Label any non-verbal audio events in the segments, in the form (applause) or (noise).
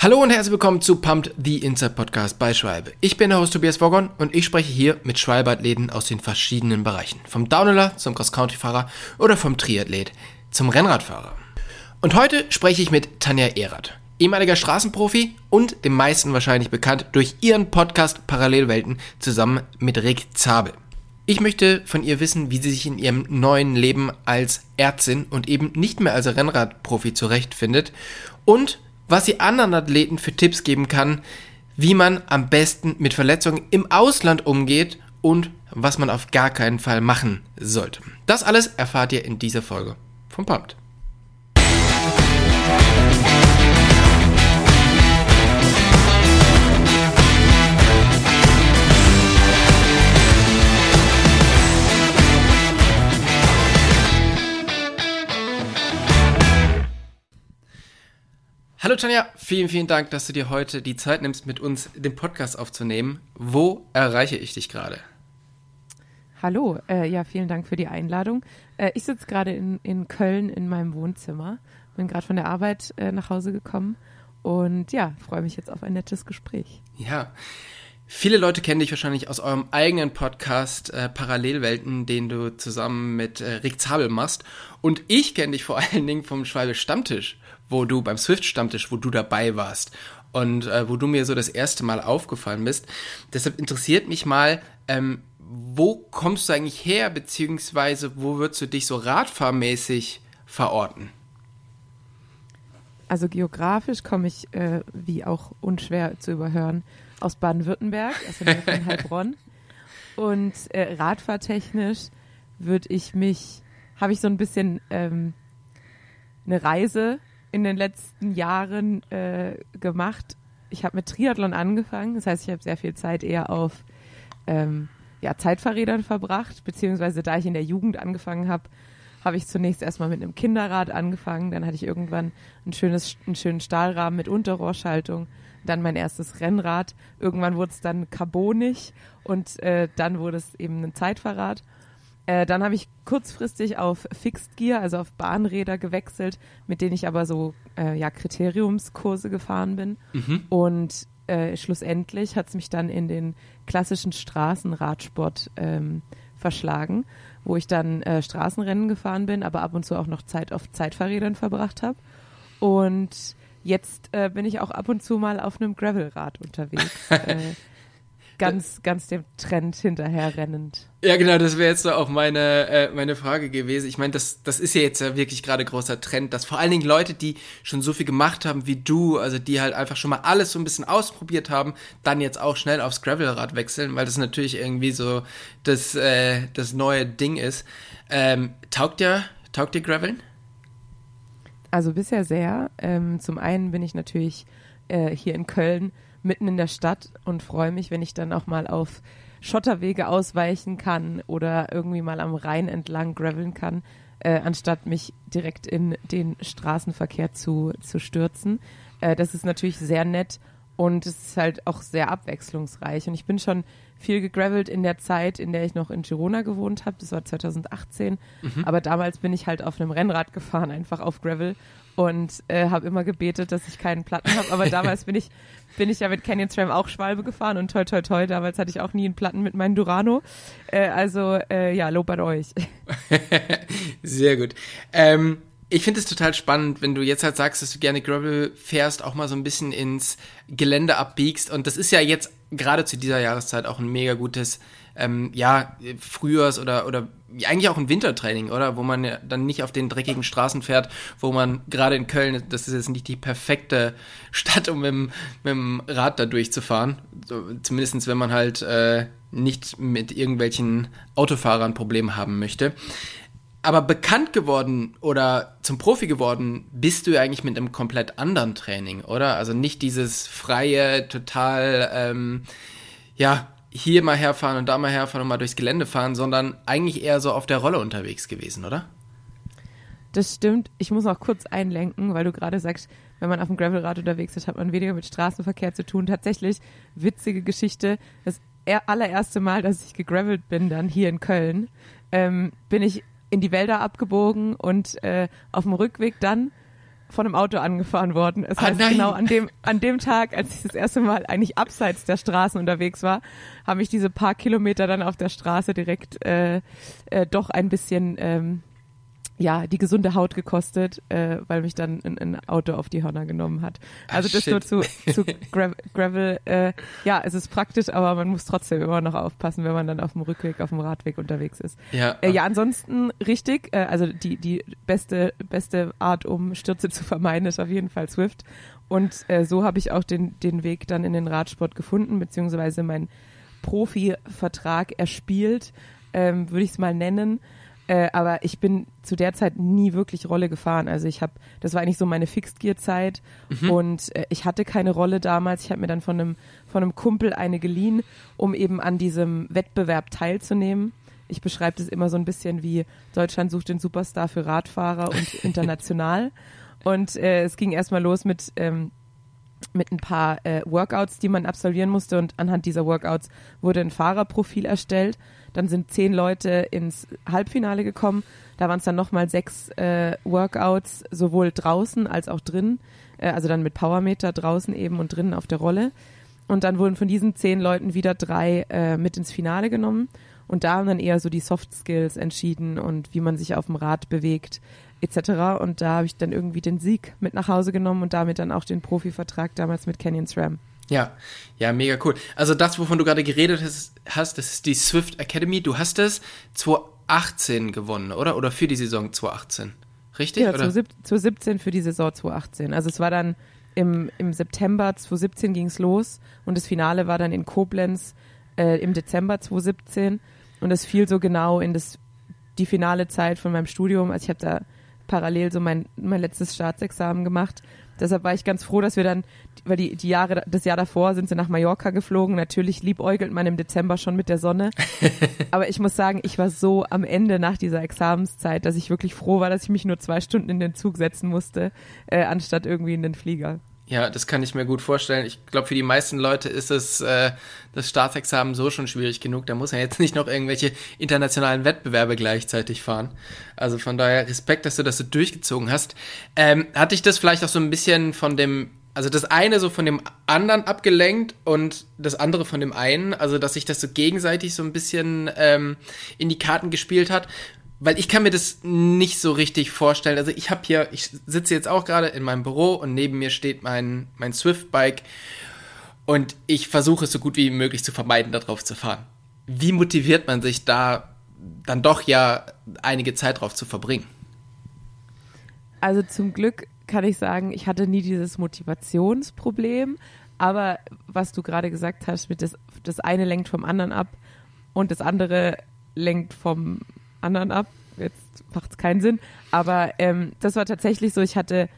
Hallo und herzlich willkommen zu Pumped the Inside Podcast bei Schwalbe. Ich bin der Host Tobias Woggon und ich spreche hier mit Schwalbe-Athleten aus den verschiedenen Bereichen. Vom Downhiller zum Cross-Country-Fahrer oder vom Triathlet zum Rennradfahrer. Und heute spreche ich mit Tanja Erath, ehemaliger Straßenprofi und dem meisten wahrscheinlich bekannt durch ihren Podcast Parallelwelten zusammen mit Rick Zabel. Ich möchte von ihr wissen, wie sie sich in ihrem neuen Leben als Ärztin und eben nicht mehr als Rennradprofi zurechtfindet und was sie anderen Athleten für Tipps geben kann, wie man am besten mit Verletzungen im Ausland umgeht und was man auf gar keinen Fall machen sollte. Das alles erfahrt ihr in dieser Folge vom Pumped. Hallo Tanja, vielen, vielen Dank, dass du dir heute die Zeit nimmst, mit uns den Podcast aufzunehmen. Wo erreiche ich dich gerade? Hallo, äh, ja, vielen Dank für die Einladung. Äh, ich sitze gerade in, in Köln in meinem Wohnzimmer, bin gerade von der Arbeit äh, nach Hause gekommen und ja, freue mich jetzt auf ein nettes Gespräch. Ja, viele Leute kennen dich wahrscheinlich aus eurem eigenen Podcast äh, Parallelwelten, den du zusammen mit äh, Rick Zabel machst. Und ich kenne dich vor allen Dingen vom Schwalbe Stammtisch wo du beim Swift-Stammtisch, wo du dabei warst und äh, wo du mir so das erste Mal aufgefallen bist. Deshalb interessiert mich mal, ähm, wo kommst du eigentlich her, beziehungsweise wo würdest du dich so radfahrmäßig verorten? Also geografisch komme ich, äh, wie auch unschwer zu überhören, aus Baden-Württemberg, also von (laughs) Heilbronn. Und äh, radfahrtechnisch würde ich mich, habe ich so ein bisschen ähm, eine Reise in den letzten Jahren äh, gemacht. Ich habe mit Triathlon angefangen, das heißt, ich habe sehr viel Zeit eher auf ähm, ja, Zeitfahrrädern verbracht, beziehungsweise da ich in der Jugend angefangen habe, habe ich zunächst erstmal mit einem Kinderrad angefangen, dann hatte ich irgendwann ein schönes, einen schönen Stahlrahmen mit Unterrohrschaltung, dann mein erstes Rennrad, irgendwann wurde es dann carbonig und äh, dann wurde es eben ein Zeitfahrrad äh, dann habe ich kurzfristig auf Fixed Gear, also auf Bahnräder gewechselt, mit denen ich aber so äh, ja, Kriteriumskurse gefahren bin. Mhm. Und äh, schlussendlich hat es mich dann in den klassischen Straßenradsport ähm, verschlagen, wo ich dann äh, Straßenrennen gefahren bin, aber ab und zu auch noch Zeit auf Zeitfahrrädern verbracht habe. Und jetzt äh, bin ich auch ab und zu mal auf einem Gravelrad unterwegs. (laughs) ganz, ganz dem Trend hinterherrennend. Ja, genau, das wäre jetzt so auch meine, äh, meine Frage gewesen. Ich meine, das, das ist ja jetzt ja wirklich gerade großer Trend, dass vor allen Dingen Leute, die schon so viel gemacht haben wie du, also die halt einfach schon mal alles so ein bisschen ausprobiert haben, dann jetzt auch schnell aufs Gravelrad wechseln, weil das natürlich irgendwie so das, äh, das neue Ding ist. Ähm, taugt dir, taugt dir Graveln? Also bisher sehr. Ähm, zum einen bin ich natürlich äh, hier in Köln mitten in der Stadt und freue mich, wenn ich dann auch mal auf Schotterwege ausweichen kann oder irgendwie mal am Rhein entlang graveln kann, äh, anstatt mich direkt in den Straßenverkehr zu, zu stürzen. Äh, das ist natürlich sehr nett und es ist halt auch sehr abwechslungsreich. Und ich bin schon viel gegravelt in der Zeit, in der ich noch in Girona gewohnt habe. Das war 2018. Mhm. Aber damals bin ich halt auf einem Rennrad gefahren, einfach auf Gravel und äh, habe immer gebetet, dass ich keinen Platten habe. Aber damals bin ich bin ich ja mit Canyon SRAM auch Schwalbe gefahren und toi toi toi, damals hatte ich auch nie einen Platten mit meinem Durano. Äh, also äh, ja, Lob an euch. (laughs) Sehr gut. Ähm, ich finde es total spannend, wenn du jetzt halt sagst, dass du gerne Gravel fährst, auch mal so ein bisschen ins Gelände abbiegst. Und das ist ja jetzt gerade zu dieser Jahreszeit auch ein mega gutes, ähm, ja, Frühjahrs- oder, oder eigentlich auch ein Wintertraining, oder? Wo man ja dann nicht auf den dreckigen Straßen fährt, wo man gerade in Köln, das ist jetzt nicht die perfekte Stadt, um mit, dem, mit dem Rad da durchzufahren. So, zumindest wenn man halt äh, nicht mit irgendwelchen Autofahrern Probleme haben möchte. Aber bekannt geworden oder zum Profi geworden bist du ja eigentlich mit einem komplett anderen Training, oder? Also nicht dieses freie, total, ähm, ja, hier mal herfahren und da mal herfahren und mal durchs Gelände fahren, sondern eigentlich eher so auf der Rolle unterwegs gewesen, oder? Das stimmt. Ich muss auch kurz einlenken, weil du gerade sagst, wenn man auf dem Gravelrad unterwegs ist, hat man weniger mit Straßenverkehr zu tun. Tatsächlich, witzige Geschichte. Das allererste Mal, dass ich gegravelt bin, dann hier in Köln, ähm, bin ich in die Wälder abgebogen und äh, auf dem Rückweg dann von einem Auto angefahren worden. Es Ah, heißt, nein. genau an dem, (laughs) an dem Tag, als ich das erste Mal eigentlich abseits der Straßen unterwegs war, habe ich diese paar Kilometer dann auf der Straße direkt äh, äh, doch ein bisschen ähm, ja, die gesunde Haut gekostet, äh, weil mich dann ein, ein Auto auf die Hörner genommen hat. Ah, Also das shit. nur zu, zu Gra Gravel. Äh, ja, es ist praktisch, aber man muss trotzdem immer noch aufpassen, wenn man dann auf dem Rückweg, auf dem Radweg unterwegs ist. Ja, Äh, ja, ansonsten richtig. Äh, also die, die beste, beste Art, um Stürze zu vermeiden, ist auf jeden Fall Swift. Und äh, so habe ich auch den, den Weg dann in den Radsport gefunden, beziehungsweise meinen Profivertrag erspielt, ähm, würde ich es mal nennen. Äh, aber ich bin zu der Zeit nie wirklich Rolle gefahren. Also ich habe, das war eigentlich so meine Fixed-Gear-Zeit und äh, ich hatte keine Rolle damals. Ich habe mir dann von einem, von einem Kumpel eine geliehen, um eben an diesem Wettbewerb teilzunehmen. Ich beschreibe das immer so ein bisschen wie Deutschland sucht den Superstar für Radfahrer und (laughs) international. Und äh, es ging erstmal los mit ähm, mit ein paar äh, Workouts, die man absolvieren musste und anhand dieser Workouts wurde ein Fahrerprofil erstellt. Dann sind zehn Leute ins Halbfinale gekommen. Da waren es dann nochmal sechs äh, Workouts, sowohl draußen als auch drin, äh, also dann mit Powermeter draußen eben und drinnen auf der Rolle. Und dann wurden von diesen zehn Leuten wieder drei äh, mit ins Finale genommen. Und da haben dann eher so die Soft Skills entschieden und wie man sich auf dem Rad bewegt etc. Und da habe ich dann irgendwie den Sieg mit nach Hause genommen und damit dann auch den Profivertrag damals mit Canyon SRAM. Ja, ja, mega cool. Also das, wovon du gerade geredet hast, das ist die Swift Academy. Du hast es 2018 gewonnen, oder? Oder für die Saison 2018. Richtig? Ja, oder? 2017 für die Saison 2018. Also es war dann im, im September 2017 ging es los und das Finale war dann in Koblenz äh, im Dezember 2017 und es fiel so genau in das, die finale Zeit von meinem Studium. Also ich habe da parallel so mein, mein letztes Staatsexamen gemacht. Deshalb war ich ganz froh, dass wir dann, weil die, die Jahre, das Jahr davor sind sie nach Mallorca geflogen. Natürlich liebäugelt man im Dezember schon mit der Sonne. (laughs) Aber ich muss sagen, ich war so am Ende nach dieser Examenszeit, dass ich wirklich froh war, dass ich mich nur zwei Stunden in den Zug setzen musste, äh, anstatt irgendwie in den Flieger. Ja, das kann ich mir gut vorstellen. Ich glaube, für die meisten Leute ist es äh, das Staatsexamen so schon schwierig genug. Da muss er jetzt (laughs) nicht noch irgendwelche internationalen Wettbewerbe gleichzeitig fahren. Also von daher Respekt, dass du das so durchgezogen hast. Ähm, hat dich das vielleicht auch so ein bisschen von dem, also das eine so von dem anderen abgelenkt und das andere von dem einen, also dass sich das so gegenseitig so ein bisschen ähm, in die Karten gespielt hat? Weil ich kann mir das nicht so richtig vorstellen. Also ich habe hier, ich sitze jetzt auch gerade in meinem Büro und neben mir steht mein, mein Swift-Bike und ich versuche es so gut wie möglich zu vermeiden, darauf zu fahren. Wie motiviert man sich da dann doch ja einige Zeit drauf zu verbringen? Also zum Glück kann ich sagen, ich hatte nie dieses Motivationsproblem, aber was du gerade gesagt hast, mit das, das eine lenkt vom anderen ab und das andere lenkt vom anderen ab. Jetzt macht es keinen Sinn. Aber ähm, das war tatsächlich so, ich hatte,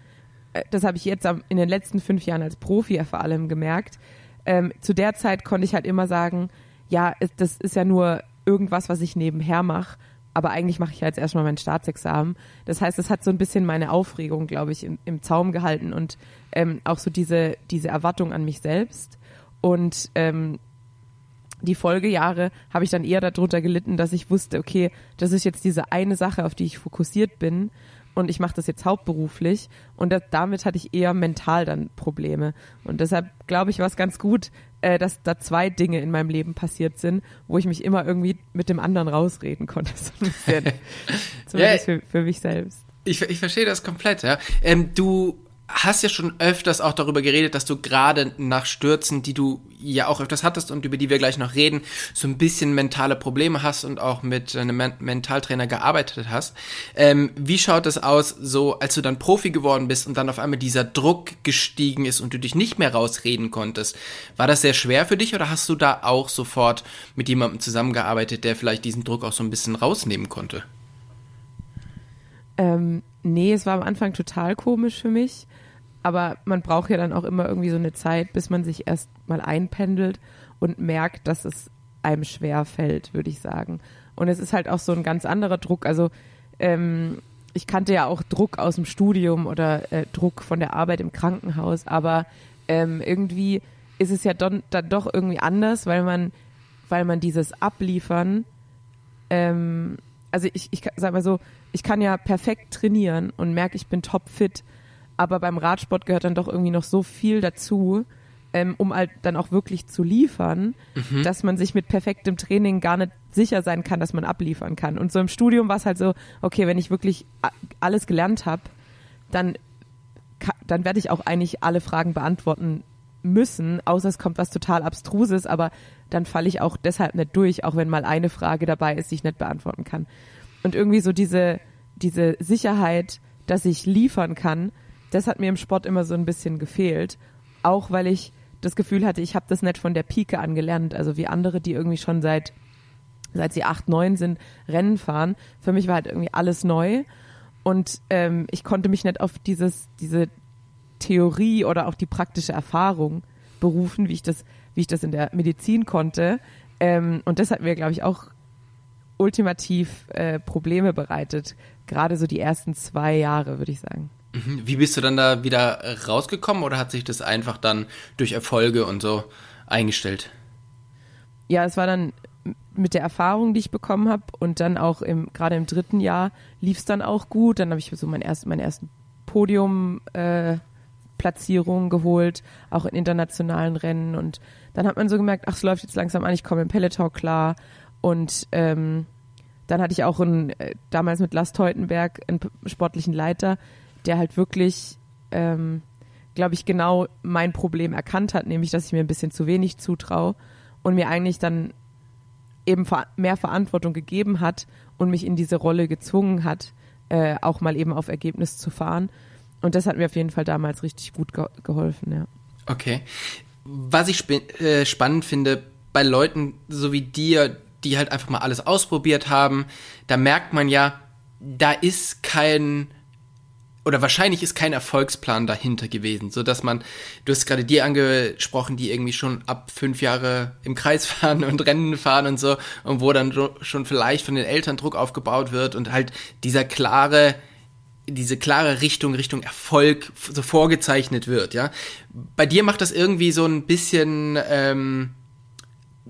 äh, das habe ich jetzt in den letzten fünf Jahren als Profi ja vor allem gemerkt. Ähm, zu der Zeit konnte ich halt immer sagen, ja, das ist ja nur irgendwas, was ich nebenher mache. Aber eigentlich mache ich ja jetzt erstmal mein Staatsexamen. Das heißt, es hat so ein bisschen meine Aufregung, glaube ich, im, im Zaum gehalten und ähm, auch so diese, diese Erwartung an mich selbst. Und ähm, die Folgejahre habe ich dann eher darunter gelitten, dass ich wusste, okay, das ist jetzt diese eine Sache, auf die ich fokussiert bin und ich mache das jetzt hauptberuflich und das, damit hatte ich eher mental dann Probleme und deshalb glaube ich, war es ganz gut, äh, dass da zwei Dinge in meinem Leben passiert sind, wo ich mich immer irgendwie mit dem anderen rausreden konnte, (laughs) so ein bisschen, (laughs) zumindest für, für mich selbst. Ich, ich verstehe das komplett, ja. Ähm, du hast ja schon öfters auch darüber geredet, dass du gerade nach Stürzen, die du ja auch öfters hattest und über die wir gleich noch reden, so ein bisschen mentale Probleme hast und auch mit einem Men Mentaltrainer gearbeitet hast. Ähm, wie schaut es aus, so als du dann Profi geworden bist und dann auf einmal dieser Druck gestiegen ist und du dich nicht mehr rausreden konntest? War das sehr schwer für dich oder hast du da auch sofort mit jemandem zusammengearbeitet, der vielleicht diesen Druck auch so ein bisschen rausnehmen konnte? Ähm, nee, es war am Anfang total komisch für mich. Aber man braucht ja dann auch immer irgendwie so eine Zeit, bis man sich erst mal einpendelt und merkt, dass es einem schwer fällt, würde ich sagen. Und es ist halt auch so ein ganz anderer Druck. Also ähm, ich kannte ja auch Druck aus dem Studium oder äh, Druck von der Arbeit im Krankenhaus, aber ähm, irgendwie ist es ja don, dann doch irgendwie anders, weil man, weil man dieses Abliefern ähm, also ich, ich sag mal so, ich kann ja perfekt trainieren und merke, ich bin topfit, Aber beim Radsport gehört dann doch irgendwie noch so viel dazu, ähm, um halt dann auch wirklich zu liefern, mhm. dass man sich mit perfektem Training gar nicht sicher sein kann, dass man abliefern kann. Und so im Studium war es halt so, okay, wenn ich wirklich alles gelernt habe, dann, dann werde ich auch eigentlich alle Fragen beantworten müssen, außer es kommt was total Abstruses, aber dann falle ich auch deshalb nicht durch, auch wenn mal eine Frage dabei ist, die ich nicht beantworten kann. Und irgendwie so diese, diese Sicherheit, dass ich liefern kann, das hat mir im Sport immer so ein bisschen gefehlt. Auch weil ich das Gefühl hatte, ich habe das nicht von der Pike an gelernt. Also wie andere, die irgendwie schon seit, seit sie acht, neun sind, Rennen fahren. Für mich war halt irgendwie alles neu. Und ähm, ich konnte mich nicht auf dieses, diese Theorie oder auch die praktische Erfahrung berufen, wie ich das, wie ich das in der Medizin konnte. Ähm, und das hat mir, glaube ich, auch ultimativ äh, Probleme bereitet. Gerade so die ersten zwei Jahre, würde ich sagen. Mhm. Wie bist du dann da wieder rausgekommen oder hat sich das einfach dann durch Erfolge und so eingestellt? Ja, es war dann mit der Erfahrung, die ich bekommen habe und dann auch im gerade im dritten Jahr lief es dann auch gut. Dann habe ich so mein erst, meinen ersten Podium äh, Platzierungen geholt, auch in internationalen Rennen. Und dann hat man so gemerkt, ach, es läuft jetzt langsam an, ich komme im Peloton klar. Und ähm, dann hatte ich auch einen, äh, damals mit Last Teutenberg einen sportlichen Leiter, der halt wirklich, ähm, glaube ich, genau mein Problem erkannt hat, nämlich, dass ich mir ein bisschen zu wenig zutraue und mir eigentlich dann eben mehr Verantwortung gegeben hat und mich in diese Rolle gezwungen hat, äh, auch mal eben auf Ergebnis zu fahren. Und das hat mir auf jeden Fall damals richtig gut ge geholfen, ja. Okay. Was ich sp äh, spannend finde, bei Leuten so wie dir, die halt einfach mal alles ausprobiert haben, da merkt man ja, da ist kein oder wahrscheinlich ist kein Erfolgsplan dahinter gewesen, so dass man, du hast gerade dir angesprochen, die irgendwie schon ab fünf Jahre im Kreis (laughs) fahren und Rennen fahren und so und wo dann schon vielleicht von den Eltern Druck aufgebaut wird und halt dieser klare, diese klare Richtung, Richtung Erfolg so vorgezeichnet wird, ja. Bei dir macht das irgendwie so ein bisschen, ähm,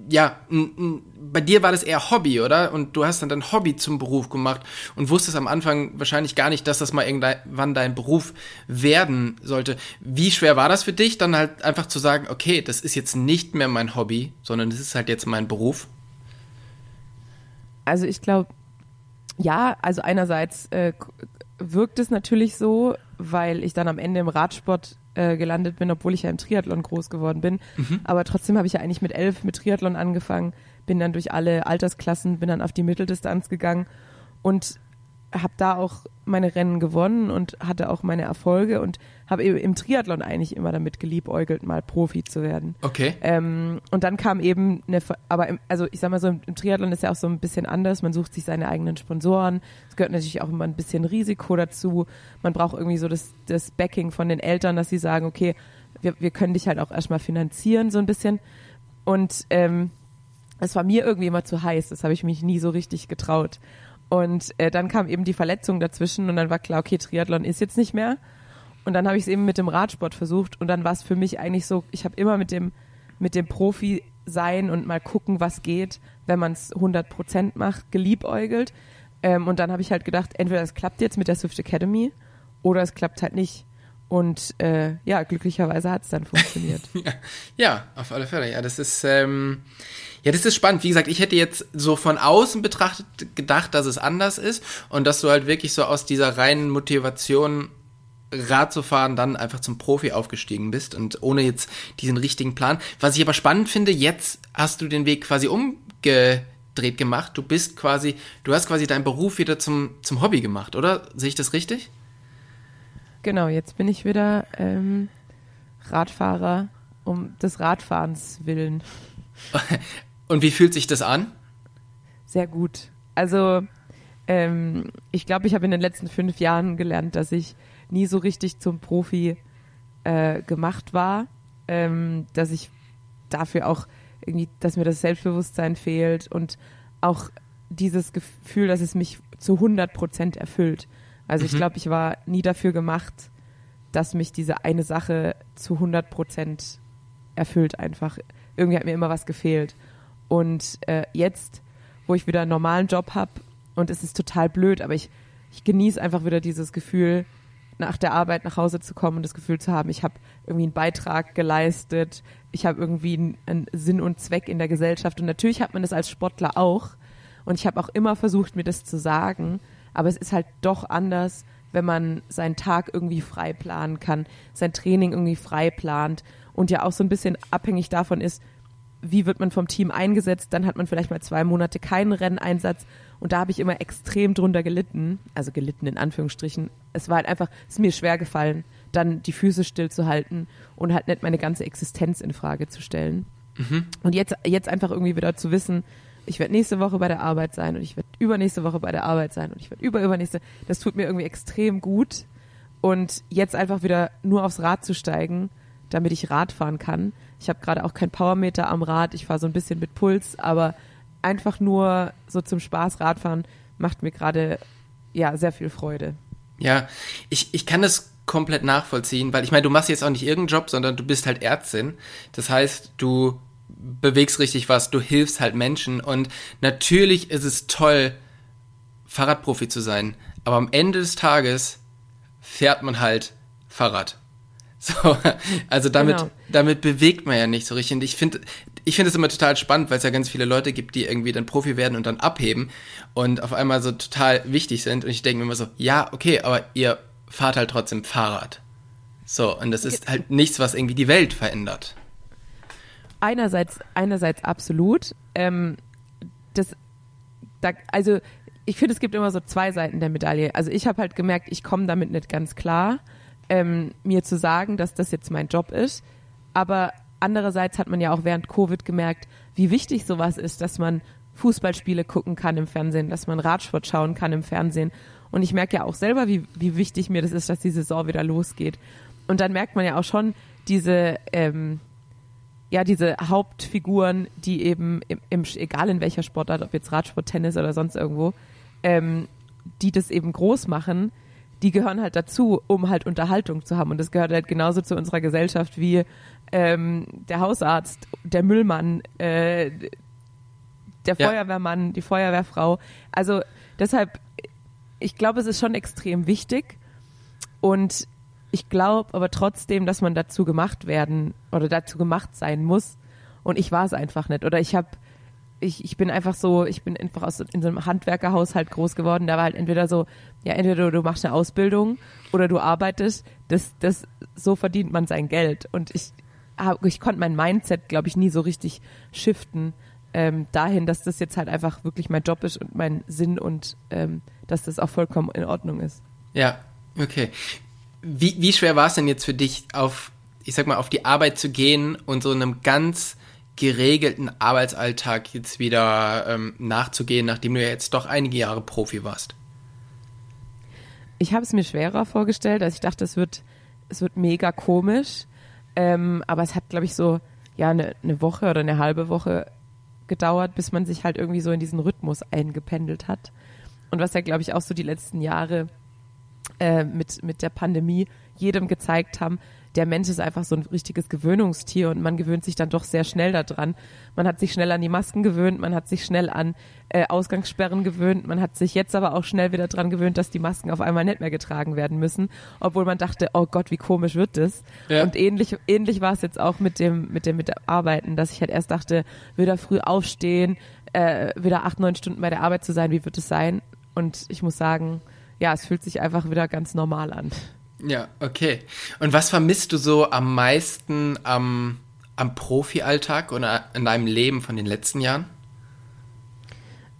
ja, bei dir war das eher Hobby, oder? Und du hast dann dein Hobby zum Beruf gemacht und wusstest am Anfang wahrscheinlich gar nicht, dass das mal irgendwann dein Beruf werden sollte. Wie schwer war das für dich, dann halt einfach zu sagen, okay, das ist jetzt nicht mehr mein Hobby, sondern das ist halt jetzt mein Beruf? Also ich glaube, ja, also einerseits äh, wirkt es natürlich so, weil ich dann am Ende im Radsport äh, gelandet bin, obwohl ich ja im Triathlon groß geworden bin. Mhm. Aber trotzdem habe ich ja eigentlich mit elf mit Triathlon angefangen, bin dann durch alle Altersklassen, bin dann auf die Mitteldistanz gegangen und habe da auch meine Rennen gewonnen und hatte auch meine Erfolge und habe im Triathlon eigentlich immer damit geliebäugelt, mal Profi zu werden. Okay. Ähm, und dann kam eben eine, aber im, also ich sag mal so, im, Triathlon ist ja auch so ein bisschen anders. Man sucht sich seine eigenen Sponsoren. Es gehört natürlich auch immer ein bisschen Risiko dazu. Man braucht irgendwie so das, das Backing von den Eltern, dass sie sagen, okay, wir, wir können dich halt auch erstmal finanzieren, so ein bisschen. Und ähm, es war mir irgendwie immer zu heiß. Das habe ich mich nie so richtig getraut. Und äh, dann kam eben die Verletzung dazwischen und dann war klar, okay, Triathlon ist jetzt nicht mehr. Und dann habe ich es eben mit dem Radsport versucht und dann war es für mich eigentlich so, ich habe immer mit dem, mit dem Profi sein und mal gucken, was geht, wenn man es 100 Prozent macht, geliebäugelt. Ähm, und dann habe ich halt gedacht, entweder es klappt jetzt mit der Swift Academy oder es klappt halt nicht. Und äh, ja, glücklicherweise hat es dann funktioniert. (laughs) ja, ja, auf alle Fälle. Ja, das ist ähm, ja, das ist spannend. Wie gesagt, ich hätte jetzt so von außen betrachtet gedacht, dass es anders ist und dass du halt wirklich so aus dieser reinen Motivation Rad zu fahren, dann einfach zum Profi aufgestiegen bist und ohne jetzt diesen richtigen Plan. Was ich aber spannend finde, jetzt hast du den Weg quasi umgedreht gemacht. Du bist quasi, du hast quasi deinen Beruf wieder zum, zum Hobby gemacht, oder? Sehe ich das richtig? Genau, jetzt bin ich wieder ähm, Radfahrer um des Radfahrens willen. (laughs) Und wie fühlt sich das an? Sehr gut. Also ähm, ich glaube, ich habe in den letzten fünf Jahren gelernt, dass ich nie so richtig zum Profi äh, gemacht war, ähm, dass ich dafür auch irgendwie, dass mir das Selbstbewusstsein fehlt und auch dieses Gefühl, dass es mich zu 100 Prozent erfüllt. Also mhm. ich glaube, ich war nie dafür gemacht, dass mich diese eine Sache zu 100 Prozent erfüllt einfach. Irgendwie hat mir immer was gefehlt. Und äh, jetzt, wo ich wieder einen normalen Job habe und es ist total blöd, aber ich, ich genieße einfach wieder dieses Gefühl, nach der Arbeit nach Hause zu kommen und das Gefühl zu haben, ich habe irgendwie einen Beitrag geleistet, ich habe irgendwie einen, einen Sinn und Zweck in der Gesellschaft. Und natürlich hat man das als Sportler auch. Und ich habe auch immer versucht, mir das zu sagen. Aber es ist halt doch anders, wenn man seinen Tag irgendwie frei planen kann, sein Training irgendwie frei plant und ja auch so ein bisschen abhängig davon ist, wie wird man vom Team eingesetzt. Dann hat man vielleicht mal zwei Monate keinen Renneinsatz und da habe ich immer extrem drunter gelitten, also gelitten in Anführungsstrichen. Es war halt einfach, es ist mir schwer gefallen, dann die Füße stillzuhalten und halt nicht meine ganze Existenz in Frage zu stellen. Mhm. Und jetzt, jetzt einfach irgendwie wieder zu wissen, ich werde nächste Woche bei der Arbeit sein und ich werde übernächste Woche bei der Arbeit sein und ich werde überübernächste. Das tut mir irgendwie extrem gut. Und jetzt einfach wieder nur aufs Rad zu steigen, damit ich Rad fahren kann. Ich habe gerade auch kein Powermeter am Rad. Ich fahre so ein bisschen mit Puls, aber einfach nur so zum Spaß Radfahren macht mir gerade ja sehr viel Freude. Ja, ich, ich kann das komplett nachvollziehen, weil ich meine, du machst jetzt auch nicht irgendeinen Job, sondern du bist halt Ärztin. Das heißt, du bewegst richtig was, du hilfst halt Menschen und natürlich ist es toll, Fahrradprofi zu sein, aber am Ende des Tages fährt man halt Fahrrad. (laughs) So, also damit, genau. damit bewegt man ja nicht so richtig. Und ich finde, ich finde es immer total spannend, weil es ja ganz viele Leute gibt, die irgendwie dann Profi werden und dann abheben und auf einmal so total wichtig sind. Und ich denke mir immer so, ja, okay, aber ihr fahrt halt trotzdem Fahrrad. So, und das ist halt nichts, was irgendwie die Welt verändert. Einerseits, einerseits absolut. Ähm, das, da, also ich finde, es gibt immer so zwei Seiten der Medaille. Also ich habe halt gemerkt, ich komme damit nicht ganz klar, ähm, mir zu sagen, dass das jetzt mein Job ist. Aber andererseits hat man ja auch während Covid gemerkt, wie wichtig sowas ist, dass man Fußballspiele gucken kann im Fernsehen, dass man Radsport schauen kann im Fernsehen und ich merke ja auch selber, wie, wie wichtig mir das ist, dass die Saison wieder losgeht. Und dann merkt man ja auch schon diese, ähm, ja, diese Hauptfiguren, die eben, im, im, egal in welcher Sportart, ob jetzt Radsport, Tennis oder sonst irgendwo, ähm, die das eben groß machen, die gehören halt dazu, um halt Unterhaltung zu haben. Und das gehört halt genauso zu unserer Gesellschaft wie ähm, der Hausarzt, der Müllmann, äh, der ja. Feuerwehrmann, die Feuerwehrfrau. Also deshalb ich glaube, es ist schon extrem wichtig und ich glaube aber trotzdem, dass man dazu gemacht werden oder dazu gemacht sein muss und ich war es einfach nicht oder ich habe ich, ich bin einfach so, ich bin einfach aus, in so einem Handwerkerhaushalt groß geworden. Da war halt entweder so, ja, entweder du machst eine Ausbildung oder du arbeitest. Das, das, so verdient man sein Geld. Und ich, ich konnte mein Mindset, glaube ich, nie so richtig shiften ähm, dahin, dass das jetzt halt einfach wirklich mein Job ist und mein Sinn und ähm, dass das auch vollkommen in Ordnung ist. Ja, okay. Wie, wie schwer war es denn jetzt für dich, auf, ich sag mal, auf die Arbeit zu gehen und so einem ganz geregelten Arbeitsalltag jetzt wieder ähm, nachzugehen, nachdem du ja jetzt doch einige Jahre Profi warst? Ich habe es mir schwerer vorgestellt, also ich dachte, es wird, es wird mega komisch, ähm, aber es hat, glaube ich, so ja eine, eine Woche oder eine halbe Woche gedauert, bis man sich halt irgendwie so in diesen Rhythmus eingependelt hat. Und was ja, glaube ich, auch so die letzten Jahre äh, mit, mit der Pandemie jedem gezeigt haben, der Mensch ist einfach so ein richtiges Gewöhnungstier und man gewöhnt sich dann doch sehr schnell daran. Man hat sich schnell an die Masken gewöhnt, man hat sich schnell an äh, Ausgangssperren gewöhnt, man hat sich jetzt aber auch schnell wieder daran gewöhnt, dass die Masken auf einmal nicht mehr getragen werden müssen, obwohl man dachte, oh Gott, wie komisch wird das? Ja. Und ähnlich, ähnlich war es jetzt auch mit dem, mit dem, mit Arbeiten, dass ich halt erst dachte, wieder früh aufstehen, äh, wieder acht, neun Stunden bei der Arbeit zu sein, wie wird es sein? Und ich muss sagen, ja, es fühlt sich einfach wieder ganz normal an. Ja, okay. Und was vermisst du so am meisten am, am Profi-Alltag oder in deinem Leben von den letzten Jahren?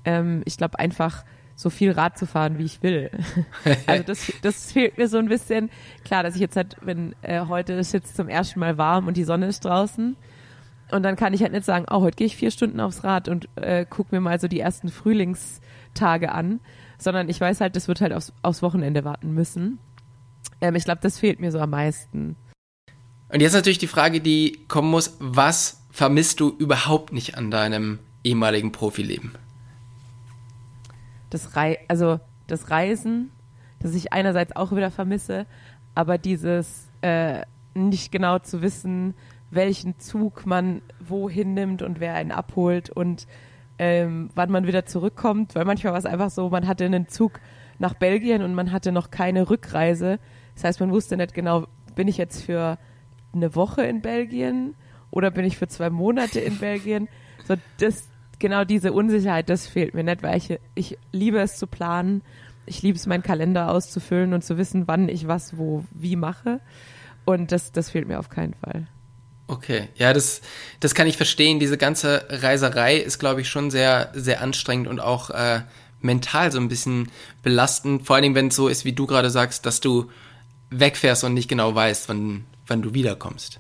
Ähm, ich glaube einfach so viel Rad zu fahren, wie ich will. (laughs) also das, das fehlt mir so ein bisschen. Klar, dass ich jetzt halt, wenn äh, heute ist jetzt zum ersten Mal warm und die Sonne ist draußen. Und dann kann ich halt nicht sagen, oh, heute gehe ich vier Stunden aufs Rad und äh, guck mir mal so die ersten Frühlingstage an, sondern ich weiß halt, das wird halt aufs, aufs Wochenende warten müssen. Ähm, ich glaube, das fehlt mir so am meisten. Und jetzt natürlich die Frage, die kommen muss, was vermisst du überhaupt nicht an deinem ehemaligen Profileben? Das Rei also das Reisen, das ich einerseits auch wieder vermisse, aber dieses äh, nicht genau zu wissen, welchen Zug man wohin nimmt und wer einen abholt und ähm, wann man wieder zurückkommt, weil manchmal war es einfach so, man hatte einen Zug nach Belgien und man hatte noch keine Rückreise Das heißt, man wusste nicht genau, bin ich jetzt für eine Woche in Belgien oder bin ich für zwei Monate in Belgien? So, das, genau diese Unsicherheit, das fehlt mir nicht, weil ich, ich liebe es zu planen. Ich liebe es, meinen Kalender auszufüllen und zu wissen, wann ich was, wo, wie mache. Und das, das fehlt mir auf keinen Fall. Okay, ja, das, das kann ich verstehen. Diese ganze Reiserei ist, glaube ich, schon sehr, sehr anstrengend und auch äh, mental so ein bisschen belastend. Vor allen Dingen, wenn es so ist, wie du gerade sagst, dass du wegfährst und nicht genau weißt, wann, wann du wiederkommst.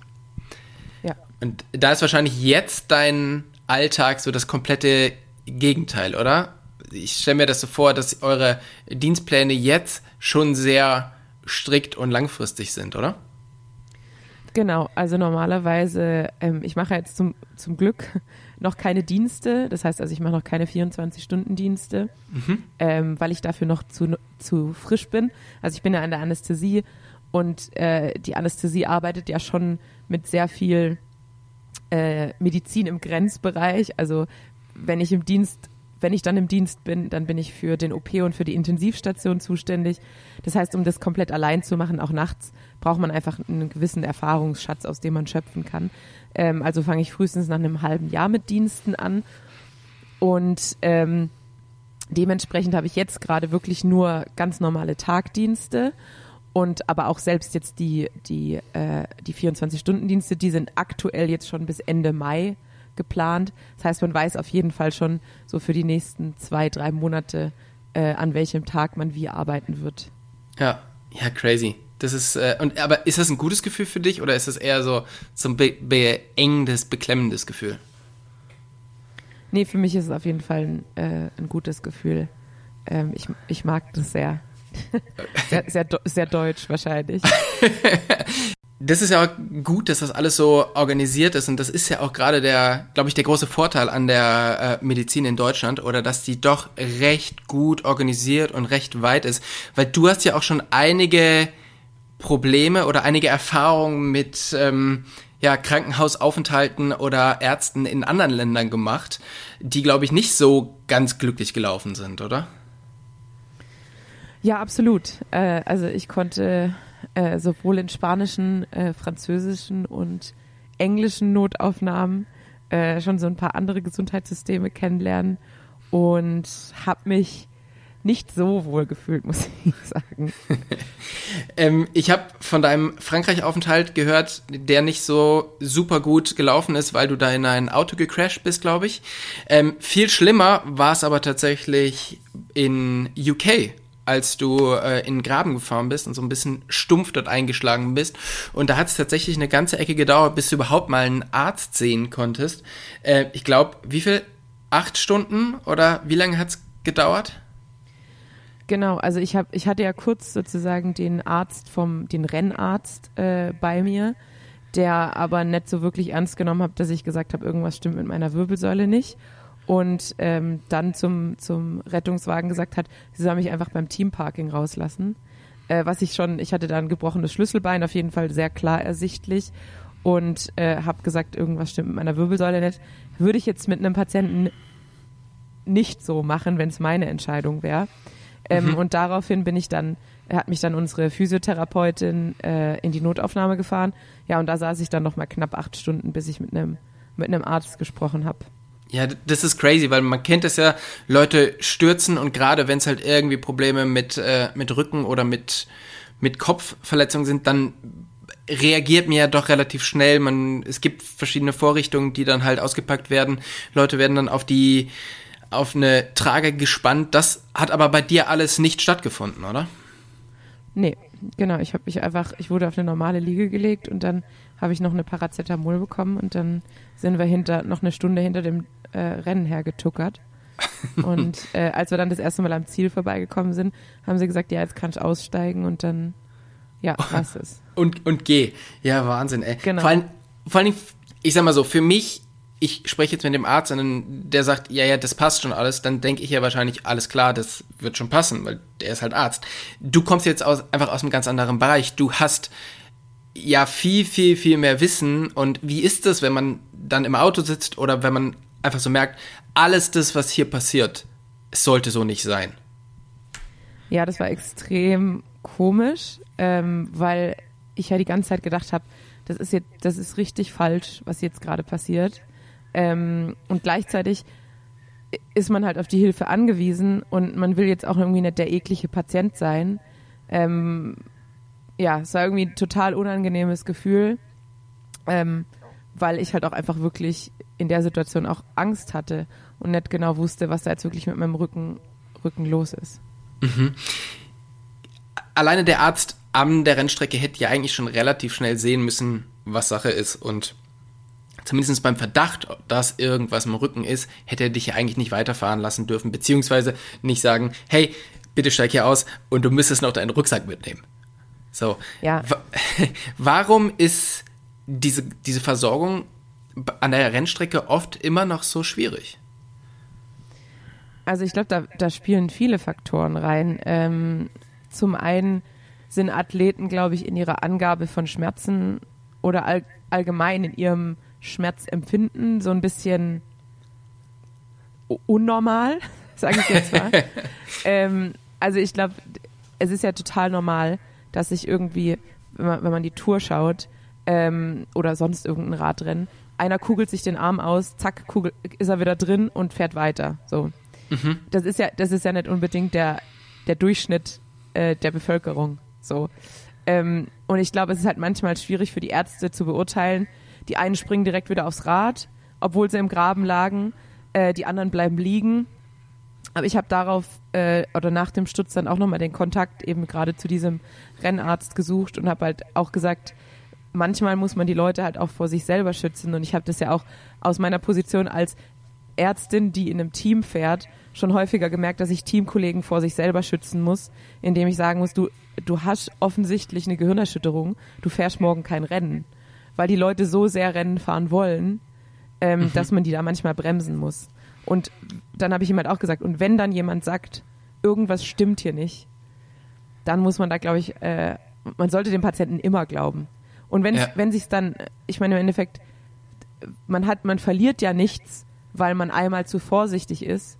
Ja. Und da ist wahrscheinlich jetzt dein Alltag so das komplette Gegenteil, oder? Ich stelle mir das so vor, dass eure Dienstpläne jetzt schon sehr strikt und langfristig sind, oder? Genau, also normalerweise, ähm, ich mache jetzt zum, zum Glück (laughs) noch keine Dienste, das heißt also ich mache noch keine 24-Stunden-Dienste, mhm. ähm, weil ich dafür noch zu, zu frisch bin. Also ich bin ja an der Anästhesie und äh, die Anästhesie arbeitet ja schon mit sehr viel äh, Medizin im Grenzbereich. Also wenn ich im Dienst, wenn ich dann im Dienst bin, dann bin ich für den OP und für die Intensivstation zuständig. Das heißt, um das komplett allein zu machen, auch nachts, braucht man einfach einen gewissen Erfahrungsschatz, aus dem man schöpfen kann. Ähm, also fange ich frühestens nach einem halben Jahr mit Diensten an. Und ähm, dementsprechend habe ich jetzt gerade wirklich nur ganz normale Tagdienste und aber auch selbst jetzt die, die, äh, die 24-Stunden-Dienste, die sind aktuell jetzt schon bis Ende Mai geplant. Das heißt, man weiß auf jeden Fall schon so für die nächsten zwei, drei Monate, äh, an welchem Tag man wie arbeiten wird. Ja, ja, crazy. Das ist, äh, und, aber ist das ein gutes Gefühl für dich oder ist das eher so, so ein be beengendes, beklemmendes Gefühl? Nee, für mich ist es auf jeden Fall ein, äh, ein gutes Gefühl. Ähm, ich, ich mag das sehr. (laughs) sehr, sehr, sehr deutsch wahrscheinlich. (laughs) das ist ja auch gut, dass das alles so organisiert ist und das ist ja auch gerade der, glaube ich, der große Vorteil an der äh, Medizin in Deutschland oder dass die doch recht gut organisiert und recht weit ist, weil du hast ja auch schon einige Probleme oder einige Erfahrungen mit ähm, ja, Krankenhausaufenthalten oder Ärzten in anderen Ländern gemacht, die, glaube ich, nicht so ganz glücklich gelaufen sind, oder? Ja, absolut. Äh, also ich konnte äh, sowohl in spanischen, äh, französischen und englischen Notaufnahmen äh, schon so ein paar andere Gesundheitssysteme kennenlernen und habe mich nicht so wohl gefühlt, (laughs) muss ich sagen. (laughs) ähm, ich habe von deinem Frankreich-Aufenthalt gehört, der nicht so super gut gelaufen ist, weil du da in ein Auto gecrashed bist, glaube ich. Ähm, viel schlimmer war es aber tatsächlich in UK als du äh, in den Graben gefahren bist und so ein bisschen stumpf dort eingeschlagen bist. Und da hat es tatsächlich eine ganze Ecke gedauert, bis du überhaupt mal einen Arzt sehen konntest. Äh, ich glaube, wie viel? Acht Stunden oder wie lange hat es gedauert? Genau, also ich habe, ich hatte ja kurz sozusagen den Arzt vom, den Rennarzt äh, bei mir, der aber nicht so wirklich ernst genommen hat, dass ich gesagt habe, irgendwas stimmt mit meiner Wirbelsäule nicht und ähm, dann zum, zum Rettungswagen gesagt hat, sie soll mich einfach beim Teamparking rauslassen. Äh, was ich schon, ich hatte da ein gebrochenes Schlüsselbein, auf jeden Fall sehr klar ersichtlich und äh, habe gesagt, irgendwas stimmt mit meiner Wirbelsäule nicht. Würde ich jetzt mit einem Patienten nicht so machen, wenn es meine Entscheidung wäre. Ähm, mhm. Und daraufhin bin ich dann, hat mich dann unsere Physiotherapeutin äh, in die Notaufnahme gefahren. Ja, und da saß ich dann noch mal knapp acht Stunden, bis ich mit einem mit einem Arzt gesprochen habe. Ja, das ist crazy, weil man kennt es ja, Leute stürzen und gerade wenn es halt irgendwie Probleme mit, äh, mit Rücken oder mit, mit Kopfverletzungen sind, dann reagiert mir ja doch relativ schnell. Man, es gibt verschiedene Vorrichtungen, die dann halt ausgepackt werden. Leute werden dann auf die, auf eine Trage gespannt. Das hat aber bei dir alles nicht stattgefunden, oder? Nee, genau. Ich habe mich einfach, ich wurde auf eine normale Liege gelegt und dann habe ich noch eine Paracetamol bekommen und dann sind wir hinter noch eine Stunde hinter dem äh, Rennen hergetuckert. (laughs) Und äh, als wir dann das erste Mal am Ziel vorbeigekommen sind, haben sie gesagt, ja, jetzt kannst du aussteigen und dann, ja, was ist. Und, und geh. Ja, Wahnsinn, ey. Genau. Vor allem, vor allem, ich sag mal so, für mich, ich spreche jetzt mit dem Arzt und der sagt, ja, ja, das passt schon alles, dann denke ich ja wahrscheinlich, alles klar, das wird schon passen, weil der ist halt Arzt. Du kommst jetzt aus, einfach aus einem ganz anderen Bereich. Du hast ja viel, viel, viel mehr Wissen. Und wie ist es, wenn man dann im Auto sitzt oder wenn man einfach so merkt, alles das, was hier passiert, es sollte so nicht sein. Ja, das war extrem komisch, ähm, weil ich ja die ganze Zeit gedacht habe, das ist jetzt, das ist richtig falsch, was jetzt gerade passiert. Ähm, und gleichzeitig ist man halt auf die Hilfe angewiesen und man will jetzt auch irgendwie nicht der eklige Patient sein. Ähm, ja, es war irgendwie ein total unangenehmes Gefühl, ähm, weil ich halt auch einfach wirklich in der Situation auch Angst hatte und nicht genau wusste, was da jetzt wirklich mit meinem Rücken, Rücken los ist. Mhm. Alleine der Arzt an der Rennstrecke hätte ja eigentlich schon relativ schnell sehen müssen, was Sache ist und zumindest beim Verdacht, dass irgendwas im Rücken ist, hätte er dich ja eigentlich nicht weiterfahren lassen dürfen, beziehungsweise nicht sagen, hey, bitte steig hier aus und du müsstest noch deinen Rucksack mitnehmen. So. Ja. (laughs) Warum ist diese, diese Versorgung an der Rennstrecke oft immer noch so schwierig? Also ich glaube, da, da spielen viele Faktoren rein. Ähm, zum einen sind Athleten, glaube ich, in ihrer Angabe von Schmerzen oder all, allgemein in ihrem Schmerzempfinden so ein bisschen unnormal, (laughs) sage ich jetzt mal. (laughs) ähm, also ich glaube, es ist ja total normal, dass sich irgendwie, wenn man, wenn man die Tour schaut ähm, oder sonst irgendein Radrennen, einer kugelt sich den Arm aus, zack, kugel, ist er wieder drin und fährt weiter. So. Mhm. Das ist ja, das ist ja nicht unbedingt der, der Durchschnitt äh, der Bevölkerung. So. Ähm, und ich glaube, es ist halt manchmal schwierig für die Ärzte zu beurteilen, die einen springen direkt wieder aufs Rad, obwohl sie im Graben lagen. Äh, die anderen bleiben liegen. Aber ich habe darauf äh, oder nach dem Sturz dann auch nochmal den Kontakt eben gerade zu diesem Rennarzt gesucht und habe halt auch gesagt, manchmal muss man die Leute halt auch vor sich selber schützen. Und ich habe das ja auch aus meiner Position als Ärztin, die in einem Team fährt, schon häufiger gemerkt, dass ich Teamkollegen vor sich selber schützen muss, indem ich sagen muss, du, du hast offensichtlich eine Gehirnerschütterung, du fährst morgen kein Rennen weil die Leute so sehr Rennen fahren wollen, ähm, mhm. dass man die da manchmal bremsen muss. Und dann habe ich ihm halt auch gesagt, und wenn dann jemand sagt, irgendwas stimmt hier nicht, dann muss man da, glaube ich, äh, man sollte dem Patienten immer glauben. Und wenn, ja. wenn sich dann, ich meine im Endeffekt, man hat, man verliert ja nichts, weil man einmal zu vorsichtig ist,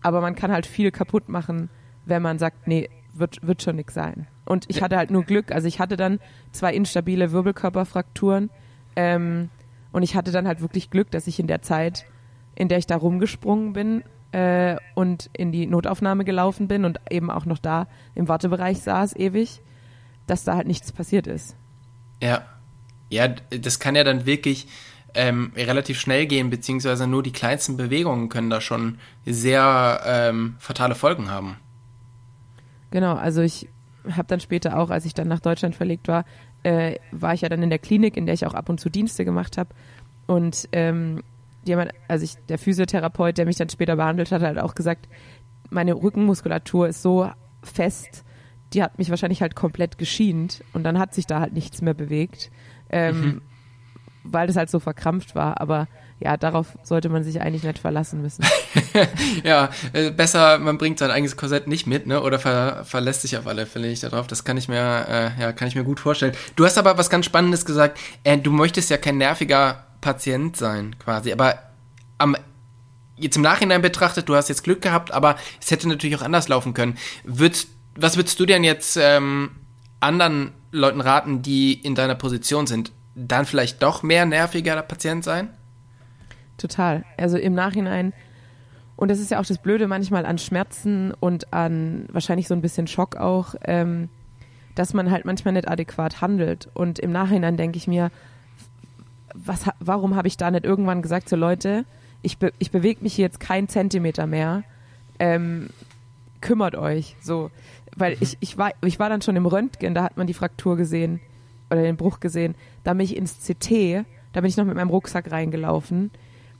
aber man kann halt viel kaputt machen, wenn man sagt, nee, wird, wird schon nichts sein. Und ich hatte halt nur Glück. Also ich hatte dann zwei instabile Wirbelkörperfrakturen. Ähm, und ich hatte dann halt wirklich Glück, dass ich in der Zeit, in der ich da rumgesprungen bin äh, und in die Notaufnahme gelaufen bin und eben auch noch da im Wartebereich saß ewig, dass da halt nichts passiert ist. Ja, ja, das kann ja dann wirklich ähm, relativ schnell gehen, beziehungsweise nur die kleinsten Bewegungen können da schon sehr ähm, fatale Folgen haben. Genau, also ich habe dann später auch, als ich dann nach Deutschland verlegt war, äh, war ich ja dann in der Klinik, in der ich auch ab und zu Dienste gemacht habe. Und ähm, jemand, also ich, der Physiotherapeut, der mich dann später behandelt hat, hat auch gesagt, meine Rückenmuskulatur ist so fest, die hat mich wahrscheinlich halt komplett geschient und dann hat sich da halt nichts mehr bewegt, ähm, mhm. weil das halt so verkrampft war. Aber ja, darauf sollte man sich eigentlich nicht verlassen müssen. (laughs) ja, äh, besser, man bringt sein eigenes Korsett nicht mit, ne? Oder ver verlässt sich auf alle Fälle nicht darauf. Das kann ich mir, äh, ja, kann ich mir gut vorstellen. Du hast aber was ganz Spannendes gesagt. Äh, du möchtest ja kein nerviger Patient sein, quasi. Aber am jetzt im Nachhinein betrachtet, du hast jetzt Glück gehabt, aber es hätte natürlich auch anders laufen können. Würdest, was würdest du denn jetzt ähm, anderen Leuten raten, die in deiner Position sind? Dann vielleicht doch mehr nerviger Patient sein? Total. Also im Nachhinein, und das ist ja auch das Blöde manchmal an Schmerzen und an wahrscheinlich so ein bisschen Schock auch, ähm, dass man halt manchmal nicht adäquat handelt. Und im Nachhinein denke ich mir, was, warum habe ich da nicht irgendwann gesagt, so Leute, ich, be ich bewege mich jetzt keinen Zentimeter mehr, ähm, kümmert euch. So, weil ich, ich, war, ich war dann schon im Röntgen, da hat man die Fraktur gesehen oder den Bruch gesehen. Da bin ich ins CT, da bin ich noch mit meinem Rucksack reingelaufen.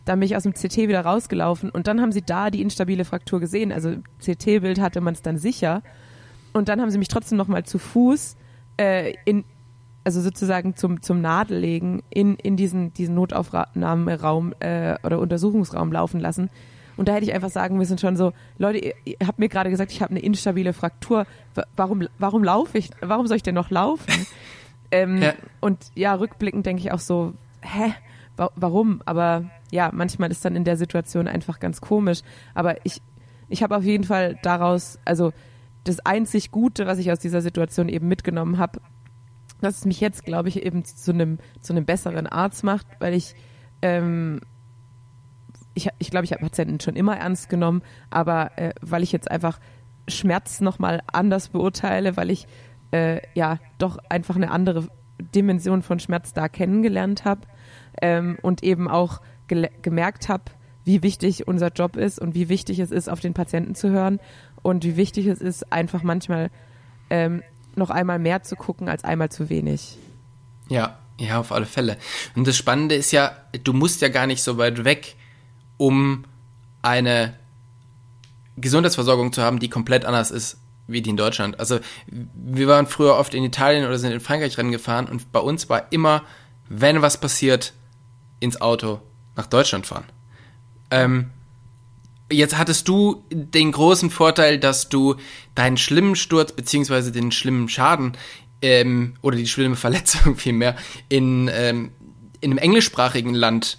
Dann bin ich aus dem CT wieder rausgelaufen und dann haben sie da die instabile Fraktur gesehen. Also CT-Bild hatte man es dann sicher. Und dann haben sie mich trotzdem nochmal zu Fuß äh, in, also sozusagen zum, zum Nadellegen in, in diesen, diesen Notaufnahmeraum äh, oder Untersuchungsraum laufen lassen. Und da hätte ich einfach sagen müssen schon so, Leute, ihr, ihr habt mir gerade gesagt, ich habe eine instabile Fraktur. Warum, warum laufe ich? Warum soll ich denn noch laufen? (laughs) ähm, ja. Und ja, rückblickend denke ich auch so, hä? warum? Aber ja, manchmal ist dann in der Situation einfach ganz komisch. Aber ich, ich habe auf jeden Fall daraus, also das einzig Gute, was ich aus dieser Situation eben mitgenommen habe, dass es mich jetzt, glaube ich, eben zu einem zu besseren Arzt macht, weil ich ähm, ich, ich glaube, ich habe Patienten schon immer ernst genommen, aber äh, weil ich jetzt einfach Schmerz nochmal anders beurteile, weil ich äh, ja doch einfach eine andere Dimension von Schmerz da kennengelernt habe ähm, und eben auch gemerkt habe, wie wichtig unser Job ist und wie wichtig es ist, auf den Patienten zu hören und wie wichtig es ist, einfach manchmal ähm, noch einmal mehr zu gucken als einmal zu wenig. Ja, ja, auf alle Fälle. Und das Spannende ist ja, du musst ja gar nicht so weit weg, um eine Gesundheitsversorgung zu haben, die komplett anders ist wie die in Deutschland. Also wir waren früher oft in Italien oder sind in Frankreich Rennen gefahren und bei uns war immer, wenn was passiert, ins Auto nach Deutschland fahren. Ähm, jetzt hattest du den großen Vorteil, dass du deinen schlimmen Sturz beziehungsweise den schlimmen Schaden ähm, oder die schlimme Verletzung (laughs) vielmehr in, ähm, in einem englischsprachigen Land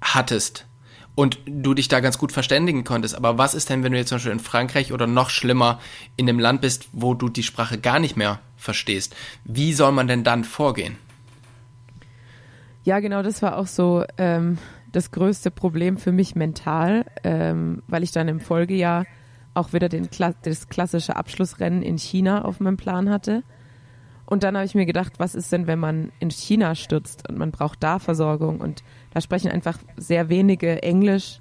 hattest und du dich da ganz gut verständigen konntest. Aber was ist denn, wenn du jetzt zum Beispiel in Frankreich oder noch schlimmer in einem Land bist, wo du die Sprache gar nicht mehr verstehst? Wie soll man denn dann vorgehen? Ja, genau, das war auch so ähm, das größte Problem für mich mental, ähm, weil ich dann im Folgejahr auch wieder den, das klassische Abschlussrennen in China auf meinem Plan hatte. Und dann habe ich mir gedacht, was ist denn, wenn man in China stürzt und man braucht da Versorgung und da sprechen einfach sehr wenige Englisch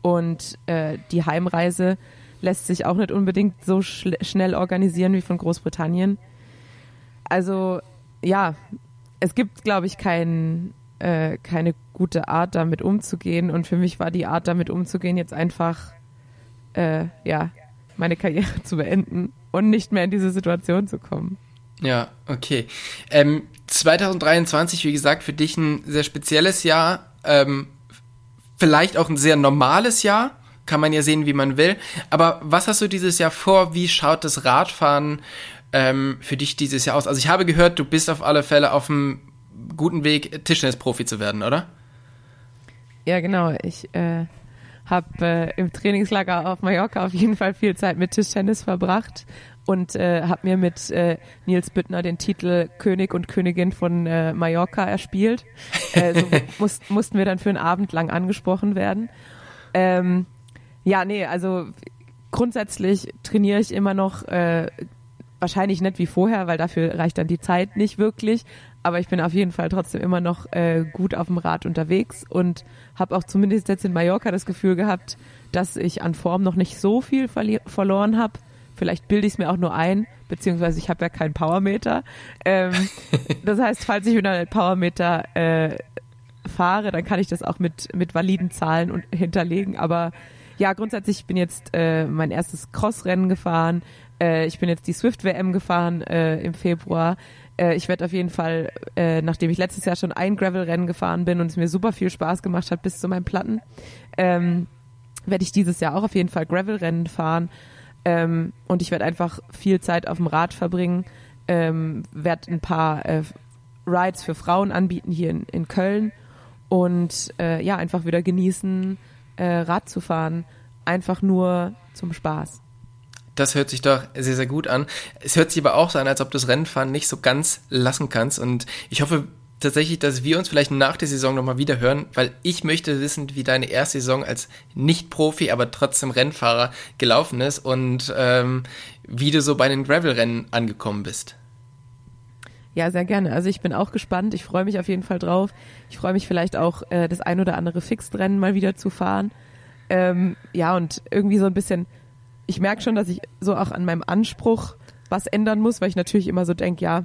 und äh, die Heimreise lässt sich auch nicht unbedingt so schnell organisieren wie von Großbritannien. Also ja, es gibt, glaube ich, kein, äh, keine gute Art, damit umzugehen. Und für mich war die Art, damit umzugehen, jetzt einfach, äh, ja, meine Karriere (laughs) zu beenden und nicht mehr in diese Situation zu kommen. Ja, okay. Ähm, 2023, wie gesagt, für dich ein sehr spezielles Jahr. Ähm, vielleicht auch ein sehr normales Jahr. Kann man ja sehen, wie man will. Aber was hast du dieses Jahr vor? Wie schaut das Radfahren ähm, für dich dieses Jahr aus? Also ich habe gehört, du bist auf alle Fälle auf einem guten Weg, Tischtennis-Profi zu werden, oder? Ja, genau. Ich äh, habe äh, im Trainingslager auf Mallorca auf jeden Fall viel Zeit mit Tischtennis verbracht und äh, habe mir mit äh, Nils Büttner den Titel König und Königin von äh, Mallorca erspielt. Äh, so (laughs) muss, mussten wir dann für einen Abend lang angesprochen werden. Ähm, ja, nee, also grundsätzlich trainiere ich immer noch äh, wahrscheinlich nicht wie vorher, weil dafür reicht dann die Zeit nicht wirklich aber ich bin auf jeden Fall trotzdem immer noch äh, gut auf dem Rad unterwegs und habe auch zumindest jetzt in Mallorca das Gefühl gehabt, dass ich an Form noch nicht so viel verloren habe. Vielleicht bilde ich es mir auch nur ein, beziehungsweise ich habe ja keinen Powermeter. Ähm, (laughs) das heißt, falls ich wieder einen Powermeter äh, fahre, dann kann ich das auch mit, mit validen Zahlen und, hinterlegen. Aber ja, grundsätzlich ich bin jetzt äh, mein erstes Crossrennen gefahren. Äh, ich bin jetzt die Swift WM gefahren äh, im Februar äh, ich werde auf jeden Fall, äh, nachdem ich letztes Jahr schon ein Gravel-Rennen gefahren bin und es mir super viel Spaß gemacht hat bis zu meinem Platten, ähm, werde ich dieses Jahr auch auf jeden Fall Gravel-Rennen fahren. Ähm, und ich werde einfach viel Zeit auf dem Rad verbringen, ähm, werde ein paar äh, Rides für Frauen anbieten hier in, in Köln und äh, ja, einfach wieder genießen, äh, Rad zu fahren. Einfach nur zum Spaß. Das hört sich doch sehr, sehr gut an. Es hört sich aber auch so an, als ob du das Rennfahren nicht so ganz lassen kannst. Und ich hoffe tatsächlich, dass wir uns vielleicht nach der Saison nochmal wieder hören, weil ich möchte wissen, wie deine erste Saison als Nicht-Profi, aber trotzdem Rennfahrer gelaufen ist und ähm, wie du so bei den Gravel-Rennen angekommen bist. Ja, sehr gerne. Also ich bin auch gespannt. Ich freue mich auf jeden Fall drauf. Ich freue mich vielleicht auch, äh, das ein oder andere Fixed-Rennen mal wieder zu fahren. Ähm, ja, und irgendwie so ein bisschen ich merke schon, dass ich so auch an meinem Anspruch was ändern muss, weil ich natürlich immer so denke, ja,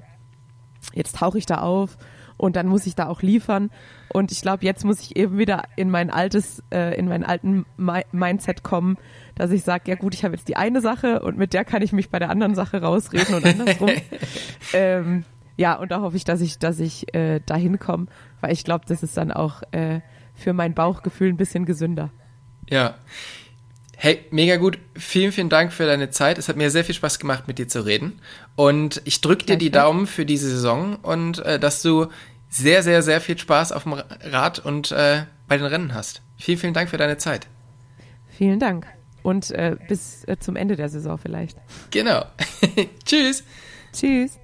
jetzt tauche ich da auf und dann muss ich da auch liefern. Und ich glaube, jetzt muss ich eben wieder in mein altes, äh, in meinen alten Mi Mindset kommen, dass ich sage, ja gut, ich habe jetzt die eine Sache und mit der kann ich mich bei der anderen Sache rausreden und andersrum. (laughs) ähm, ja, und da hoffe ich, dass ich, dass ich äh, dahin komme, weil ich glaube, das ist dann auch äh, für mein Bauchgefühl ein bisschen gesünder. Ja. Hey, mega gut. Vielen, vielen Dank für deine Zeit. Es hat mir sehr viel Spaß gemacht, mit dir zu reden. Und ich drücke dir die Daumen für diese Saison und äh, dass du sehr, sehr, sehr viel Spaß auf dem Rad und äh, bei den Rennen hast. Vielen, vielen Dank für deine Zeit. Vielen Dank. und äh, bis äh, zum Ende der Saison vielleicht. Genau. (laughs) Tschüss. Tschüss.